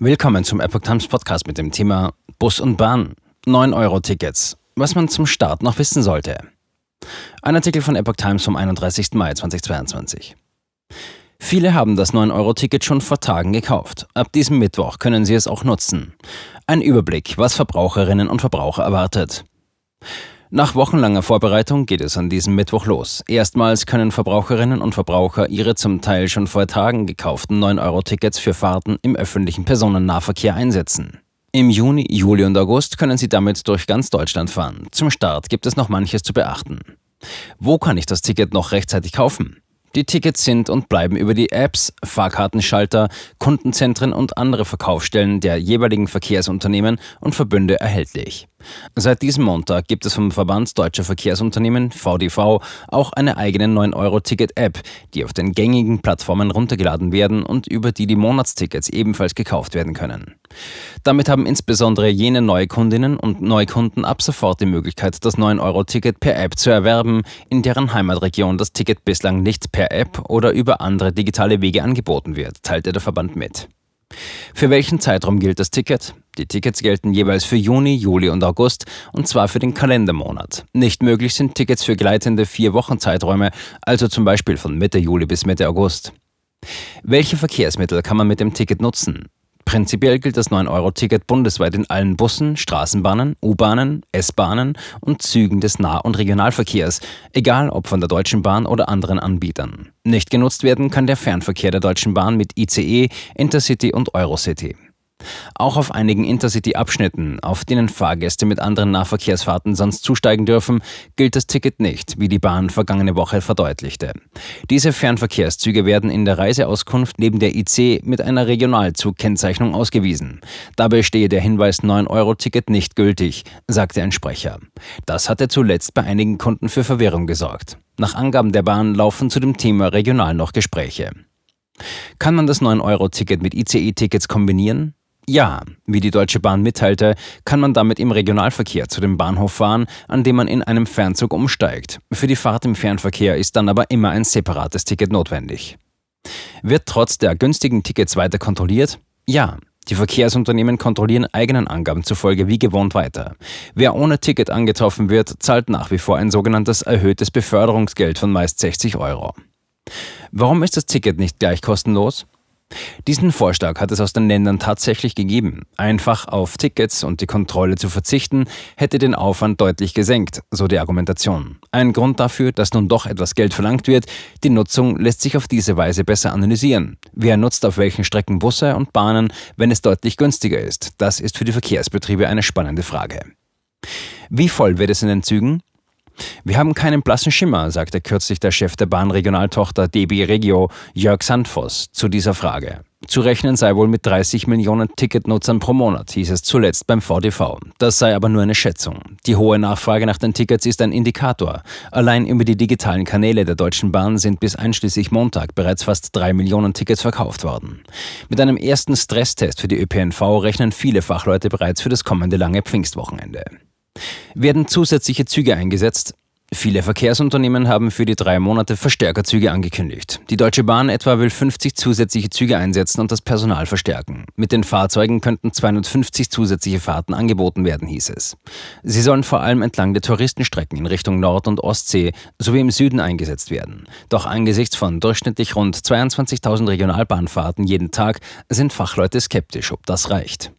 Willkommen zum Epoch Times Podcast mit dem Thema Bus und Bahn. 9-Euro-Tickets. Was man zum Start noch wissen sollte. Ein Artikel von Epoch Times vom 31. Mai 2022. Viele haben das 9-Euro-Ticket schon vor Tagen gekauft. Ab diesem Mittwoch können sie es auch nutzen. Ein Überblick, was Verbraucherinnen und Verbraucher erwartet. Nach wochenlanger Vorbereitung geht es an diesem Mittwoch los. Erstmals können Verbraucherinnen und Verbraucher ihre zum Teil schon vor Tagen gekauften 9-Euro-Tickets für Fahrten im öffentlichen Personennahverkehr einsetzen. Im Juni, Juli und August können sie damit durch ganz Deutschland fahren. Zum Start gibt es noch manches zu beachten. Wo kann ich das Ticket noch rechtzeitig kaufen? Die Tickets sind und bleiben über die Apps, Fahrkartenschalter, Kundenzentren und andere Verkaufsstellen der jeweiligen Verkehrsunternehmen und Verbünde erhältlich. Seit diesem Montag gibt es vom Verband Deutscher Verkehrsunternehmen VDV auch eine eigene 9-Euro-Ticket-App, die auf den gängigen Plattformen runtergeladen werden und über die die Monatstickets ebenfalls gekauft werden können. Damit haben insbesondere jene Neukundinnen und Neukunden ab sofort die Möglichkeit, das 9-Euro-Ticket per App zu erwerben, in deren Heimatregion das Ticket bislang nicht per App oder über andere digitale Wege angeboten wird, teilte der Verband mit. Für welchen Zeitraum gilt das Ticket? Die Tickets gelten jeweils für Juni, Juli und August und zwar für den Kalendermonat. Nicht möglich sind Tickets für gleitende vier Wochen Zeiträume, also zum Beispiel von Mitte Juli bis Mitte August. Welche Verkehrsmittel kann man mit dem Ticket nutzen? Prinzipiell gilt das 9-Euro-Ticket bundesweit in allen Bussen, Straßenbahnen, U-Bahnen, S-Bahnen und Zügen des Nah- und Regionalverkehrs, egal ob von der Deutschen Bahn oder anderen Anbietern. Nicht genutzt werden kann der Fernverkehr der Deutschen Bahn mit ICE, Intercity und Eurocity. Auch auf einigen Intercity-Abschnitten, auf denen Fahrgäste mit anderen Nahverkehrsfahrten sonst zusteigen dürfen, gilt das Ticket nicht, wie die Bahn vergangene Woche verdeutlichte. Diese Fernverkehrszüge werden in der Reiseauskunft neben der IC mit einer Regionalzugkennzeichnung ausgewiesen. Dabei stehe der Hinweis 9-Euro-Ticket nicht gültig, sagte ein Sprecher. Das hatte zuletzt bei einigen Kunden für Verwirrung gesorgt. Nach Angaben der Bahn laufen zu dem Thema regional noch Gespräche. Kann man das 9-Euro-Ticket mit ICE-Tickets kombinieren? Ja, wie die Deutsche Bahn mitteilte, kann man damit im Regionalverkehr zu dem Bahnhof fahren, an dem man in einem Fernzug umsteigt. Für die Fahrt im Fernverkehr ist dann aber immer ein separates Ticket notwendig. Wird trotz der günstigen Tickets weiter kontrolliert? Ja, die Verkehrsunternehmen kontrollieren eigenen Angaben zufolge wie gewohnt weiter. Wer ohne Ticket angetroffen wird, zahlt nach wie vor ein sogenanntes erhöhtes Beförderungsgeld von meist 60 Euro. Warum ist das Ticket nicht gleich kostenlos? Diesen Vorschlag hat es aus den Ländern tatsächlich gegeben. Einfach auf Tickets und die Kontrolle zu verzichten, hätte den Aufwand deutlich gesenkt, so die Argumentation. Ein Grund dafür, dass nun doch etwas Geld verlangt wird, die Nutzung lässt sich auf diese Weise besser analysieren. Wer nutzt auf welchen Strecken Busse und Bahnen, wenn es deutlich günstiger ist? Das ist für die Verkehrsbetriebe eine spannende Frage. Wie voll wird es in den Zügen? Wir haben keinen blassen Schimmer, sagte kürzlich der Chef der Bahnregionaltochter DB Regio, Jörg Sandvoss, zu dieser Frage. Zu rechnen sei wohl mit 30 Millionen Ticketnutzern pro Monat, hieß es zuletzt beim VDV. Das sei aber nur eine Schätzung. Die hohe Nachfrage nach den Tickets ist ein Indikator. Allein über die digitalen Kanäle der Deutschen Bahn sind bis einschließlich Montag bereits fast drei Millionen Tickets verkauft worden. Mit einem ersten Stresstest für die ÖPNV rechnen viele Fachleute bereits für das kommende lange Pfingstwochenende. Werden zusätzliche Züge eingesetzt? Viele Verkehrsunternehmen haben für die drei Monate Verstärkerzüge angekündigt. Die Deutsche Bahn etwa will 50 zusätzliche Züge einsetzen und das Personal verstärken. Mit den Fahrzeugen könnten 250 zusätzliche Fahrten angeboten werden, hieß es. Sie sollen vor allem entlang der Touristenstrecken in Richtung Nord- und Ostsee sowie im Süden eingesetzt werden. Doch angesichts von durchschnittlich rund 22.000 Regionalbahnfahrten jeden Tag sind Fachleute skeptisch, ob das reicht.